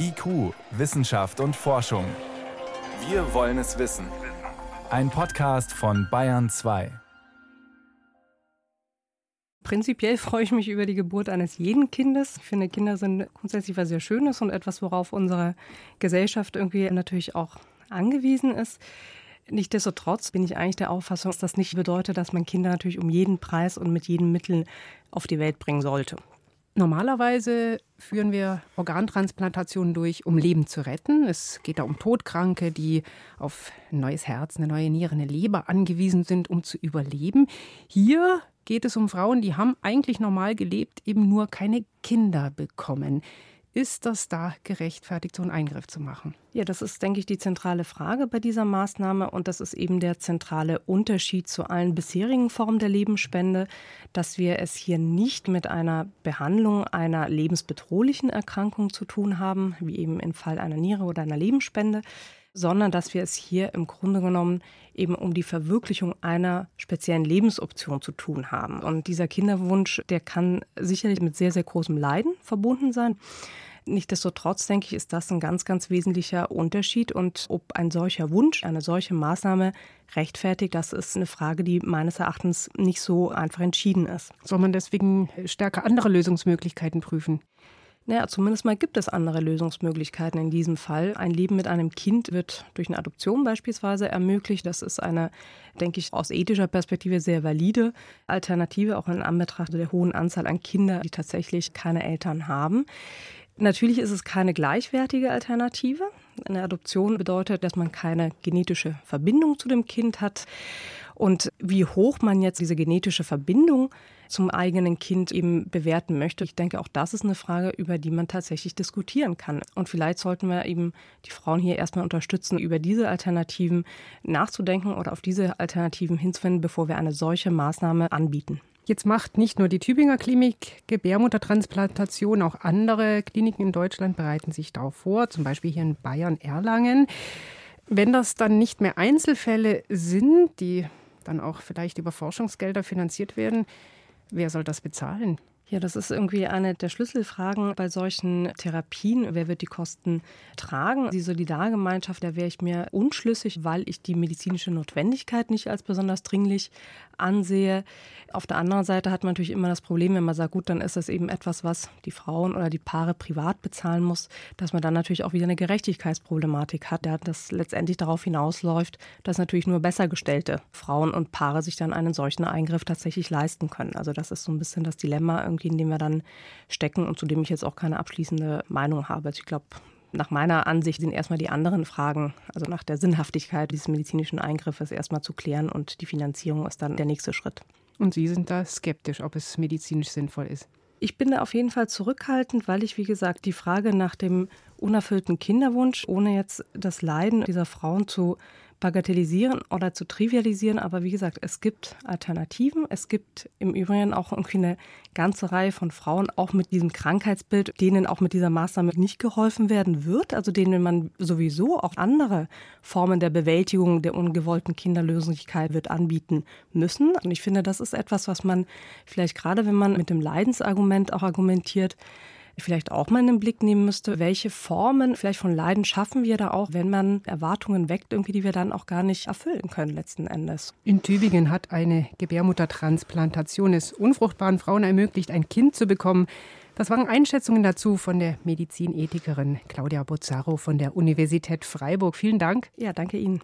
IQ, Wissenschaft und Forschung. Wir wollen es wissen. Ein Podcast von Bayern 2. Prinzipiell freue ich mich über die Geburt eines jeden Kindes. Ich finde, Kinder sind grundsätzlich was sehr Schönes und etwas, worauf unsere Gesellschaft irgendwie natürlich auch angewiesen ist. Nichtsdestotrotz bin ich eigentlich der Auffassung, dass das nicht bedeutet, dass man Kinder natürlich um jeden Preis und mit jedem Mittel auf die Welt bringen sollte. Normalerweise führen wir Organtransplantationen durch, um Leben zu retten. Es geht da um Todkranke, die auf ein neues Herz, eine neue Niere, eine Leber angewiesen sind, um zu überleben. Hier geht es um Frauen, die haben eigentlich normal gelebt, eben nur keine Kinder bekommen. Ist das da gerechtfertigt, so einen Eingriff zu machen? Ja, das ist, denke ich, die zentrale Frage bei dieser Maßnahme und das ist eben der zentrale Unterschied zu allen bisherigen Formen der Lebensspende, dass wir es hier nicht mit einer Behandlung einer lebensbedrohlichen Erkrankung zu tun haben, wie eben im Fall einer Niere oder einer Lebensspende, sondern dass wir es hier im Grunde genommen eben um die Verwirklichung einer speziellen Lebensoption zu tun haben. Und dieser Kinderwunsch, der kann sicherlich mit sehr, sehr großem Leiden verbunden sein. Nichtsdestotrotz denke ich, ist das ein ganz, ganz wesentlicher Unterschied. Und ob ein solcher Wunsch, eine solche Maßnahme rechtfertigt, das ist eine Frage, die meines Erachtens nicht so einfach entschieden ist. Soll man deswegen stärker andere Lösungsmöglichkeiten prüfen? Naja, zumindest mal gibt es andere Lösungsmöglichkeiten in diesem Fall. Ein Leben mit einem Kind wird durch eine Adoption beispielsweise ermöglicht. Das ist eine, denke ich, aus ethischer Perspektive sehr valide Alternative, auch in Anbetracht der hohen Anzahl an Kindern, die tatsächlich keine Eltern haben. Natürlich ist es keine gleichwertige Alternative. Eine Adoption bedeutet, dass man keine genetische Verbindung zu dem Kind hat. Und wie hoch man jetzt diese genetische Verbindung zum eigenen Kind eben bewerten möchte, ich denke, auch das ist eine Frage, über die man tatsächlich diskutieren kann. Und vielleicht sollten wir eben die Frauen hier erstmal unterstützen, über diese Alternativen nachzudenken oder auf diese Alternativen hinzuwenden, bevor wir eine solche Maßnahme anbieten. Jetzt macht nicht nur die Tübinger Klinik Gebärmuttertransplantation, auch andere Kliniken in Deutschland bereiten sich darauf vor, zum Beispiel hier in Bayern Erlangen. Wenn das dann nicht mehr Einzelfälle sind, die dann auch vielleicht über Forschungsgelder finanziert werden, wer soll das bezahlen? Ja, das ist irgendwie eine der Schlüsselfragen bei solchen Therapien. Wer wird die Kosten tragen? Die Solidargemeinschaft, da wäre ich mir unschlüssig, weil ich die medizinische Notwendigkeit nicht als besonders dringlich ansehe. Auf der anderen Seite hat man natürlich immer das Problem, wenn man sagt, gut, dann ist das eben etwas, was die Frauen oder die Paare privat bezahlen muss, dass man dann natürlich auch wieder eine Gerechtigkeitsproblematik hat, das letztendlich darauf hinausläuft, dass natürlich nur besser gestellte Frauen und Paare sich dann einen solchen Eingriff tatsächlich leisten können. Also das ist so ein bisschen das Dilemma irgendwie, in dem wir dann stecken und zu dem ich jetzt auch keine abschließende Meinung habe. Also ich glaube, nach meiner Ansicht sind erstmal die anderen Fragen, also nach der Sinnhaftigkeit dieses medizinischen Eingriffes erstmal zu klären und die Finanzierung ist dann der nächste Schritt. Und Sie sind da skeptisch, ob es medizinisch sinnvoll ist? Ich bin da auf jeden Fall zurückhaltend, weil ich, wie gesagt, die Frage nach dem unerfüllten Kinderwunsch, ohne jetzt das Leiden dieser Frauen zu bagatellisieren oder zu trivialisieren. Aber wie gesagt, es gibt Alternativen. Es gibt im Übrigen auch irgendwie eine ganze Reihe von Frauen, auch mit diesem Krankheitsbild, denen auch mit dieser Maßnahme nicht geholfen werden wird. Also denen man sowieso auch andere Formen der Bewältigung der ungewollten Kinderlosigkeit wird anbieten müssen. Und ich finde, das ist etwas, was man vielleicht gerade, wenn man mit dem Leidensargument auch argumentiert, vielleicht auch mal in den Blick nehmen müsste, welche Formen vielleicht von Leiden schaffen wir da auch, wenn man Erwartungen weckt, irgendwie, die wir dann auch gar nicht erfüllen können letzten Endes. In Tübingen hat eine Gebärmuttertransplantation es unfruchtbaren Frauen ermöglicht, ein Kind zu bekommen. Das waren Einschätzungen dazu von der Medizinethikerin Claudia Bozzaro von der Universität Freiburg. Vielen Dank. Ja, danke Ihnen.